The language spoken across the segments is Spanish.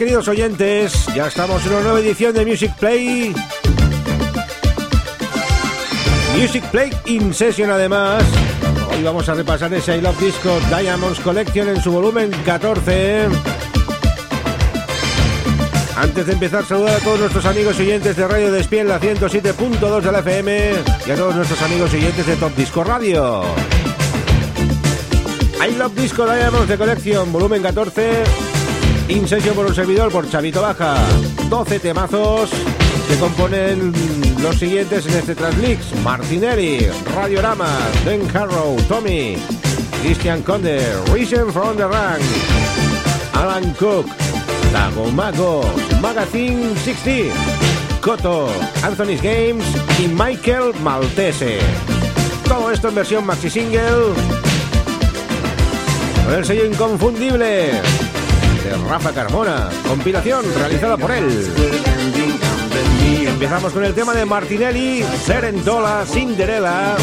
Queridos oyentes, ya estamos en una nueva edición de Music Play. Music Play in session además. Hoy vamos a repasar ese I Disco Diamonds Collection en su volumen 14. Antes de empezar, saludar a todos nuestros amigos oyentes de Radio Despiel, la 107.2 de la FM, y a todos nuestros amigos oyentes de Top Disco Radio. I Disco Diamonds de Collection, volumen 14 Insesio por un servidor por Chavito Baja. 12 temazos que componen los siguientes en este Translix. Martinelli, Radiorama, Ben Harrow, Tommy, Christian Conde, Reason from the Rank, Alan Cook, Mago, Magazine 60, Coto, Anthony's Games y Michael Maltese. Todo esto en versión maxi single con el sello inconfundible Rafa Carmona, compilación realizada por él. Empezamos con el tema de Martinelli, Serentola, Cinderella.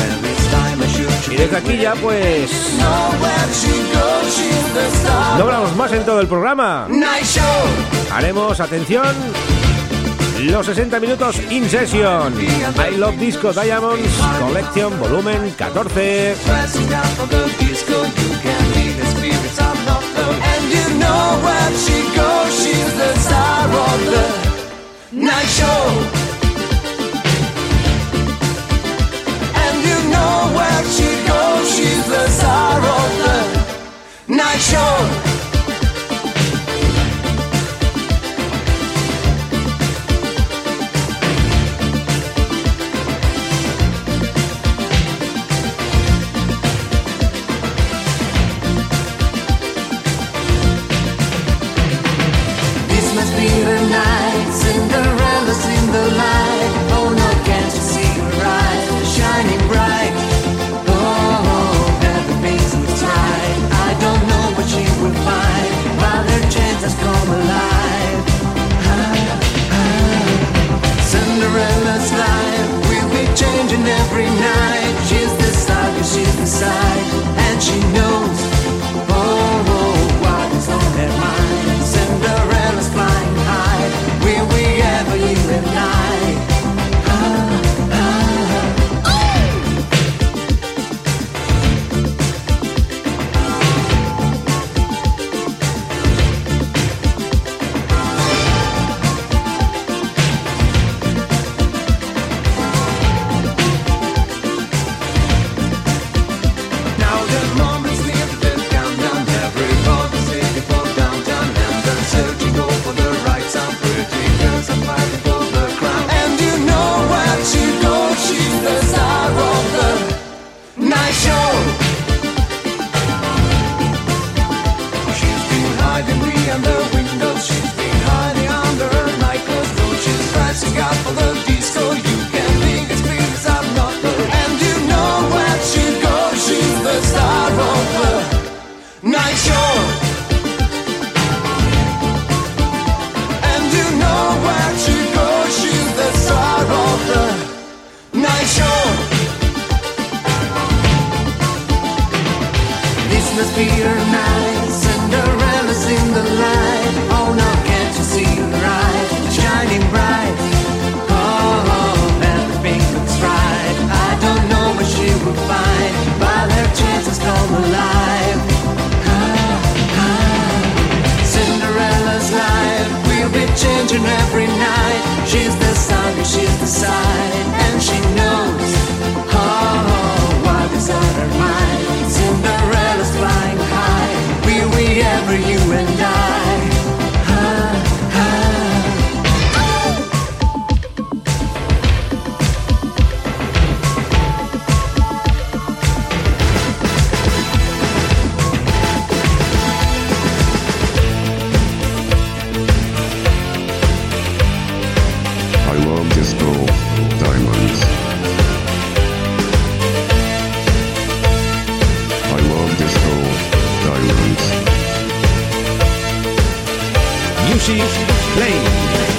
Y desde aquí ya pues... No hablamos más en todo el programa. Haremos, atención, los 60 minutos in session. I Love Disco Diamonds Collection Volumen 14. Where she goes, she's the star of the night show. And you know where she goes, she's the star of the night show. she's lame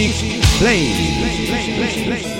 music playing.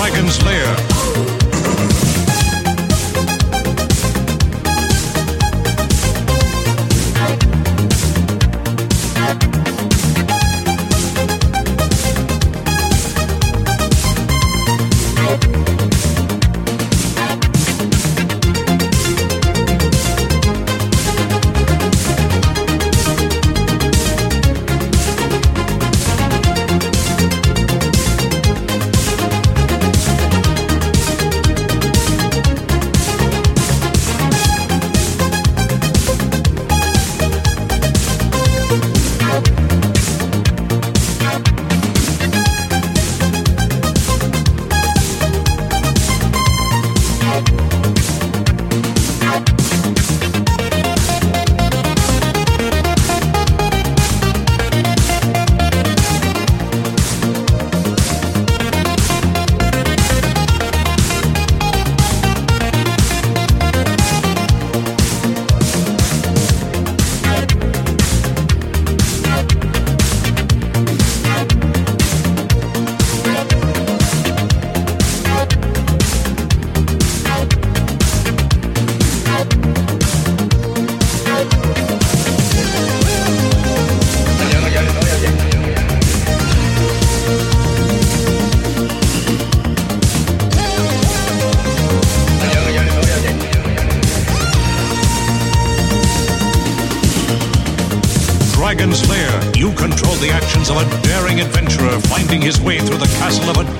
Dragon's Lair.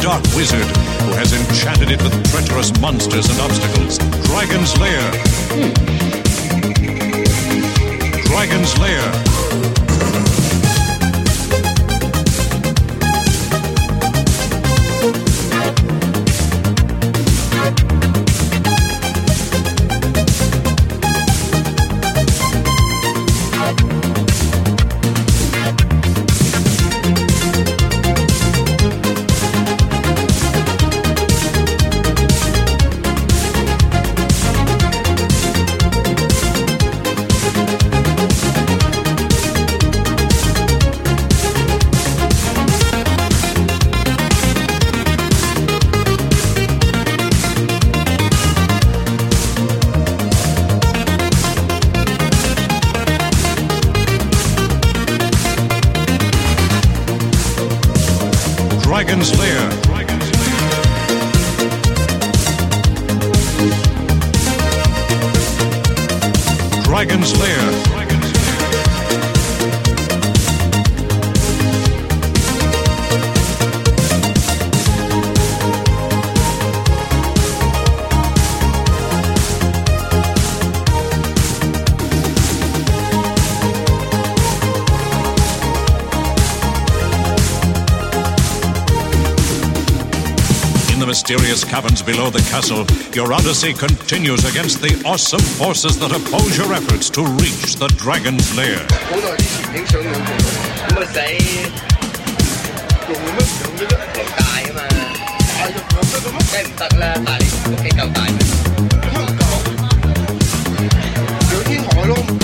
Dark wizard who has enchanted it with treacherous monsters and obstacles. Dragon's Lair. Hmm. Dragon's Lair. the mysterious caverns below the castle, your odyssey continues against the awesome forces that oppose your efforts to reach the Dragon's Lair. 好耐之前影相用过，咁啊死用乜用嘅啫？够大啊嘛，系用得咁梗系唔得啦，但系你屋企够大咩？咁唔够，上天台咯唔够，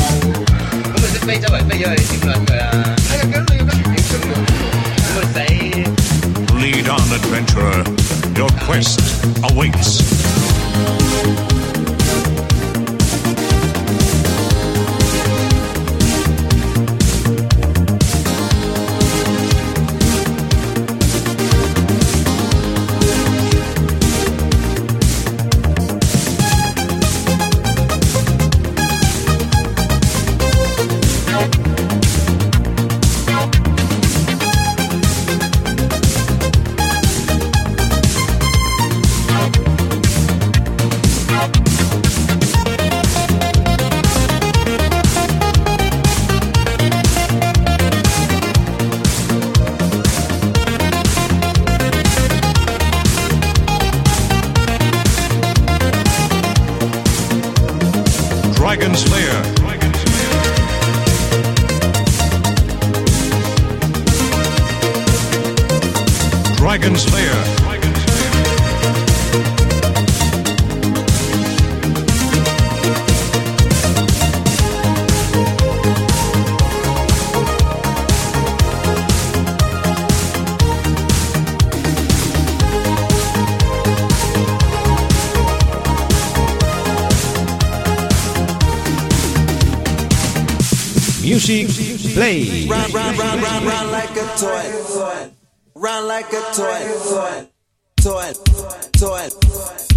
咁咪识飞周围飞咗去点撚佢啊？系啊，咁你要得影相用，咁啊死！ Lead on, adventurer. Your quest awaits. Music Play. Run, run, run, run, run like a toy. Run like a toy. Toy, toy.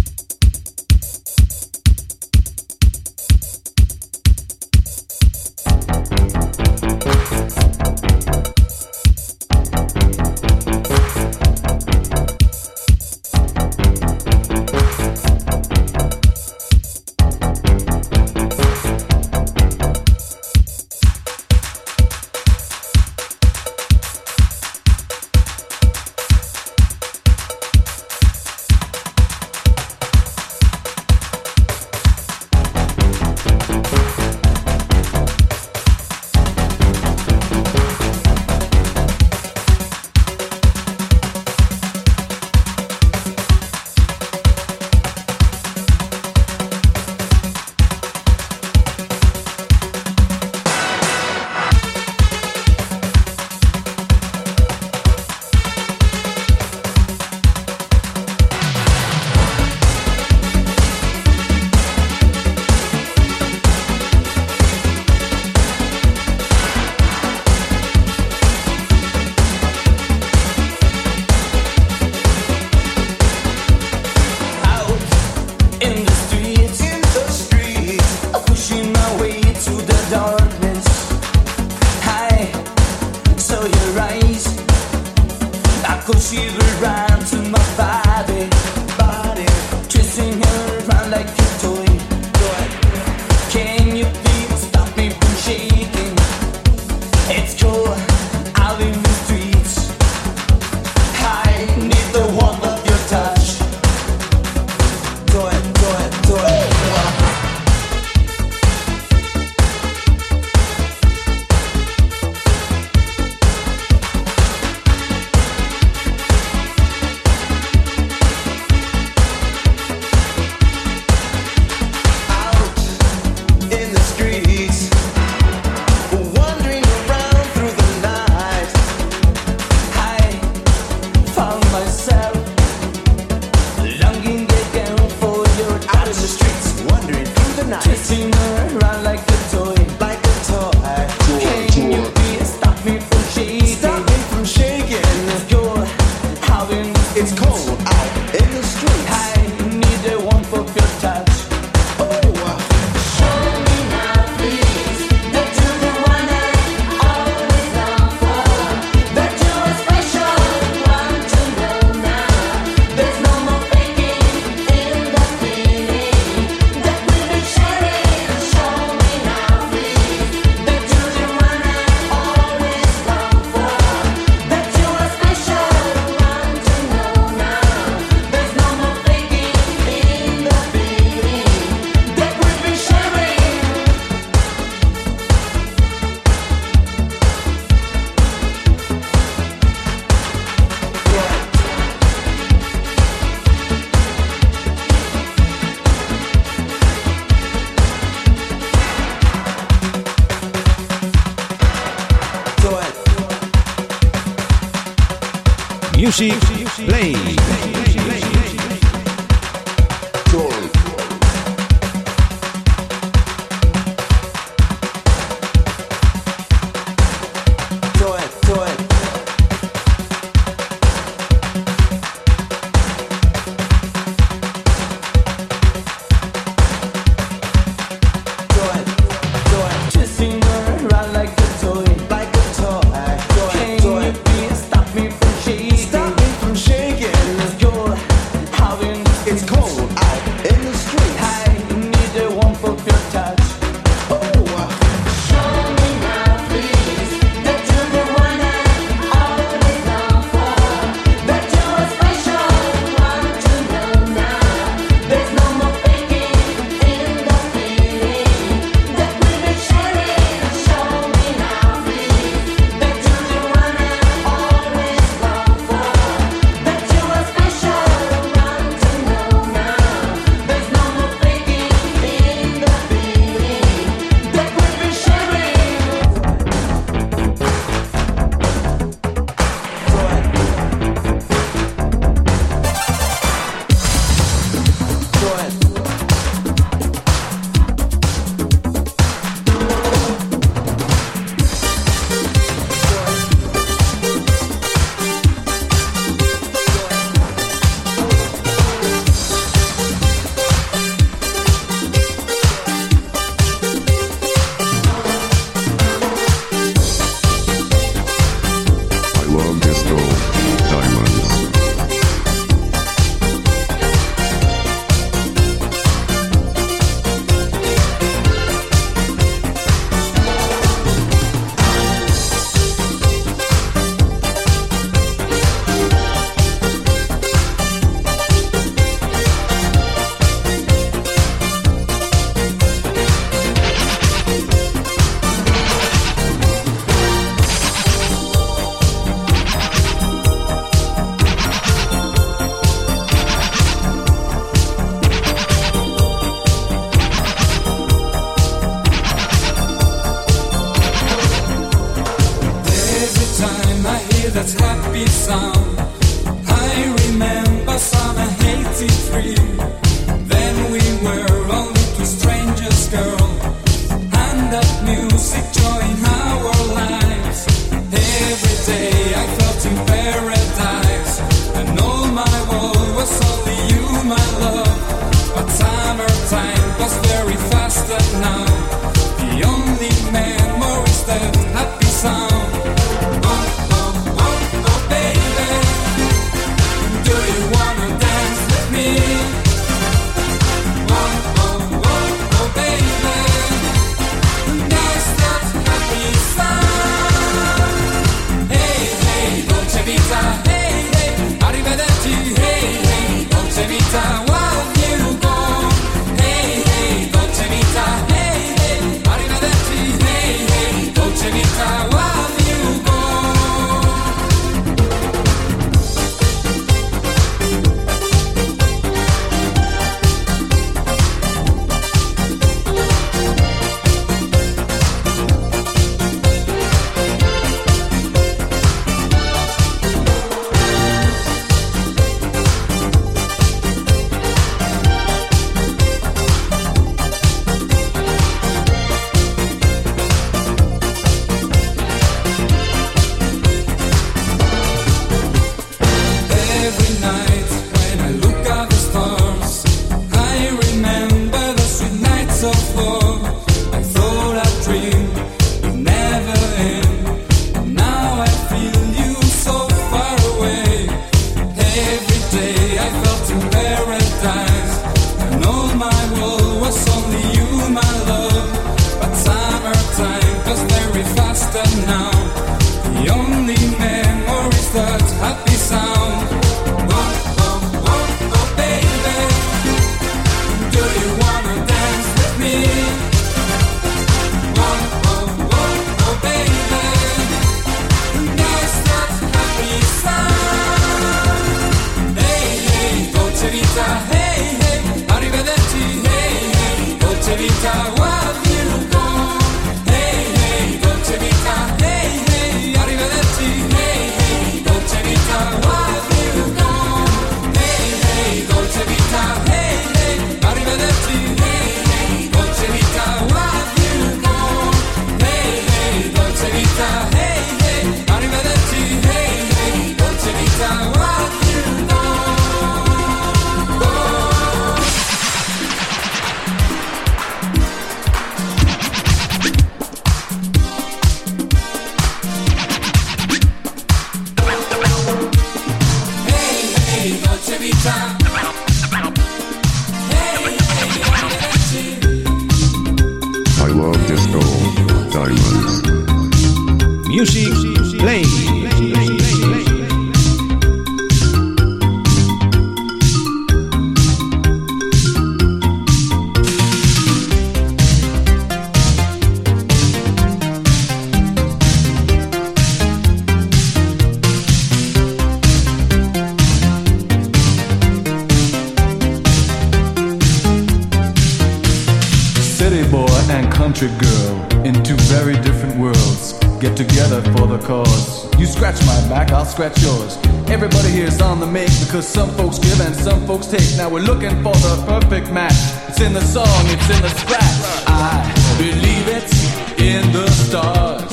Scratch my back, I'll scratch yours. Everybody here's on the make because some folks give and some folks take. Now we're looking for the perfect match. It's in the song, it's in the scratch. I believe it's in the stars.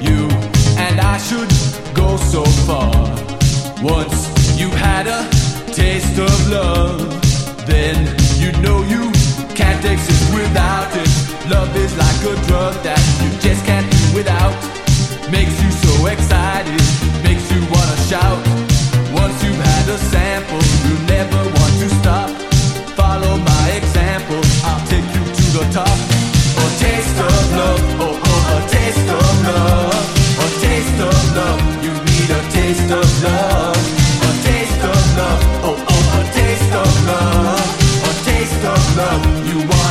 You and I should go so far. Once you had a taste of love, then you know you can't exist without it. Love is like a drug that you just can't do without. Makes you so excited makes you wanna shout. Once you've had a sample, you never want to stop. Follow my example, I'll take you to the top. A taste of love, oh oh, a taste of love. A taste of love, you need a taste of love. A taste of love, oh oh, a taste of love. A taste of love, you want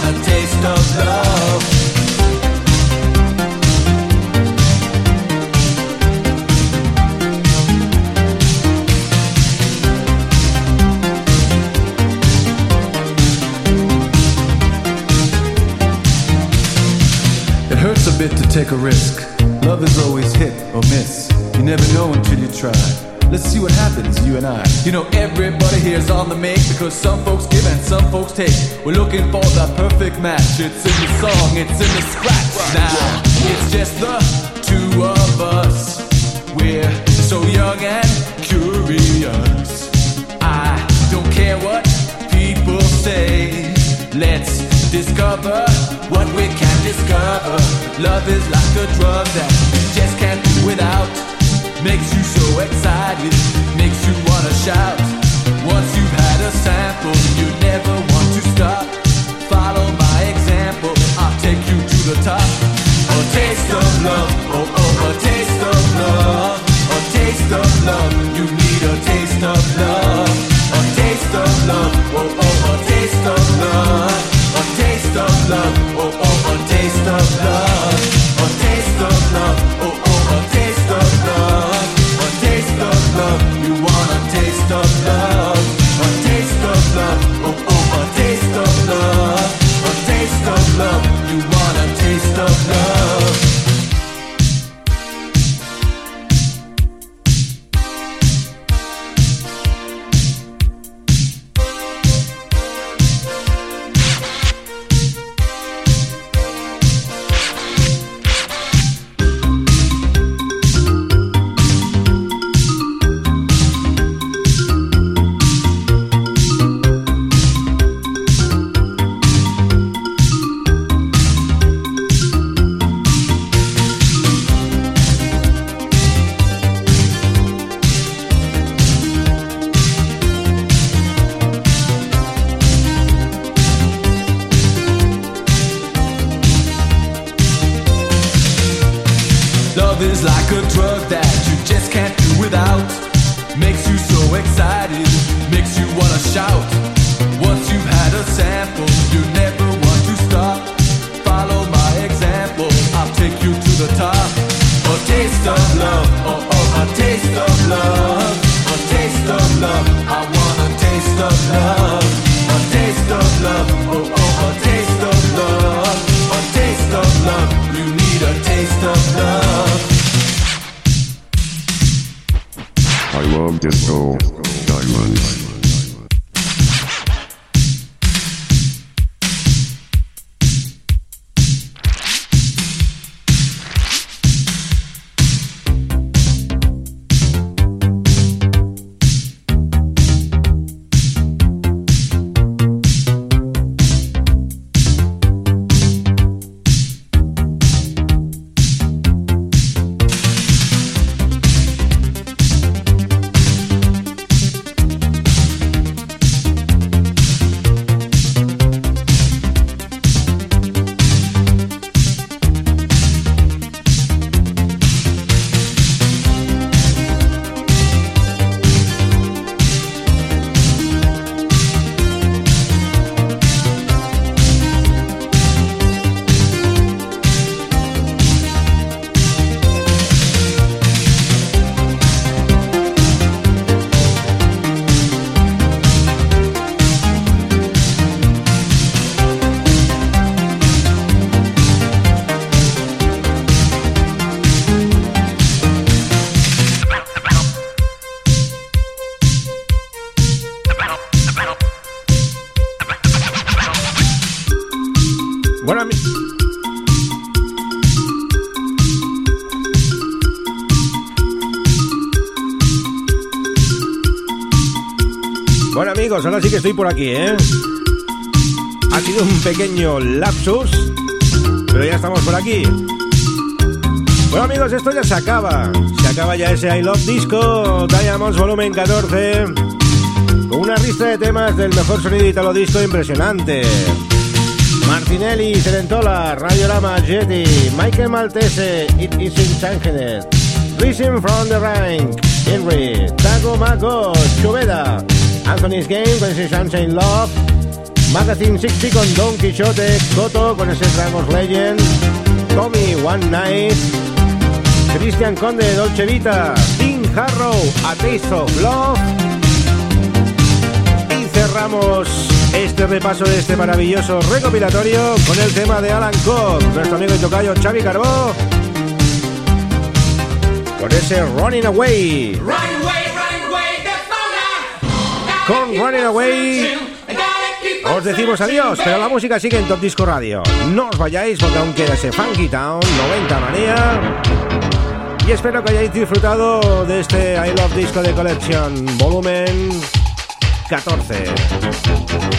take a risk. Love is always hit or miss. You never know until you try. Let's see what happens, you and I. You know, everybody here's on the make because some folks give and some folks take. We're looking for the perfect match. It's in the song, it's in the scratch. Now, it's just the two of us. We're so young and curious. I don't care what people say. Let's discover what we can discover. Love is like a drug that you just can't do without. Makes you so excited, makes you wanna shout. Once you've had a sample, you never want to stop. Follow my example, I'll take you to the top. A taste of love, oh oh, a taste of love. A taste of love, you need a taste of love. A taste of love, oh oh, a taste of love A taste of love, oh oh, taste of love, a taste of love, oh oh, a taste of love, a taste of love. You want taste of love, a taste of love, oh oh, a taste of love, a taste of love. Amigos, ahora sí que estoy por aquí, ¿eh? Ha sido un pequeño lapsus, pero ya estamos por aquí. Bueno amigos, esto ya se acaba. Se acaba ya ese I Love Disco Diamonds Volumen 14 con una lista de temas del mejor sonido italo disco impresionante. Martinelli, Celentola, Radiorama, Jetty, Michael Maltese, It Isn't Changenet, Rising from the Rank, Henry, Taco Maco, Chubeda, Anthony's Game con ese Sunshine Love, Magazine 60 con Don Quixote, Coto con ese Dragons Legend, Tommy One Night, Christian Conde, Dolce Vita, Dean Harrow, A Taste of Love, y cerramos este repaso de este maravilloso recopilatorio con el tema de Alan Cobb, nuestro amigo y tocayo Xavi Carbó, con ese Running Away. Con Running Away os decimos adiós, pero la música sigue en Top Disco Radio. No os vayáis porque aún queda ese Funky Town 90 manía. Y espero que hayáis disfrutado de este I Love Disco de Collection volumen 14.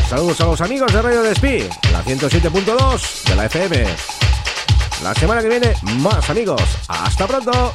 Saludos a los amigos de Radio Despí, la 107.2 de la FM. La semana que viene, más amigos. Hasta pronto.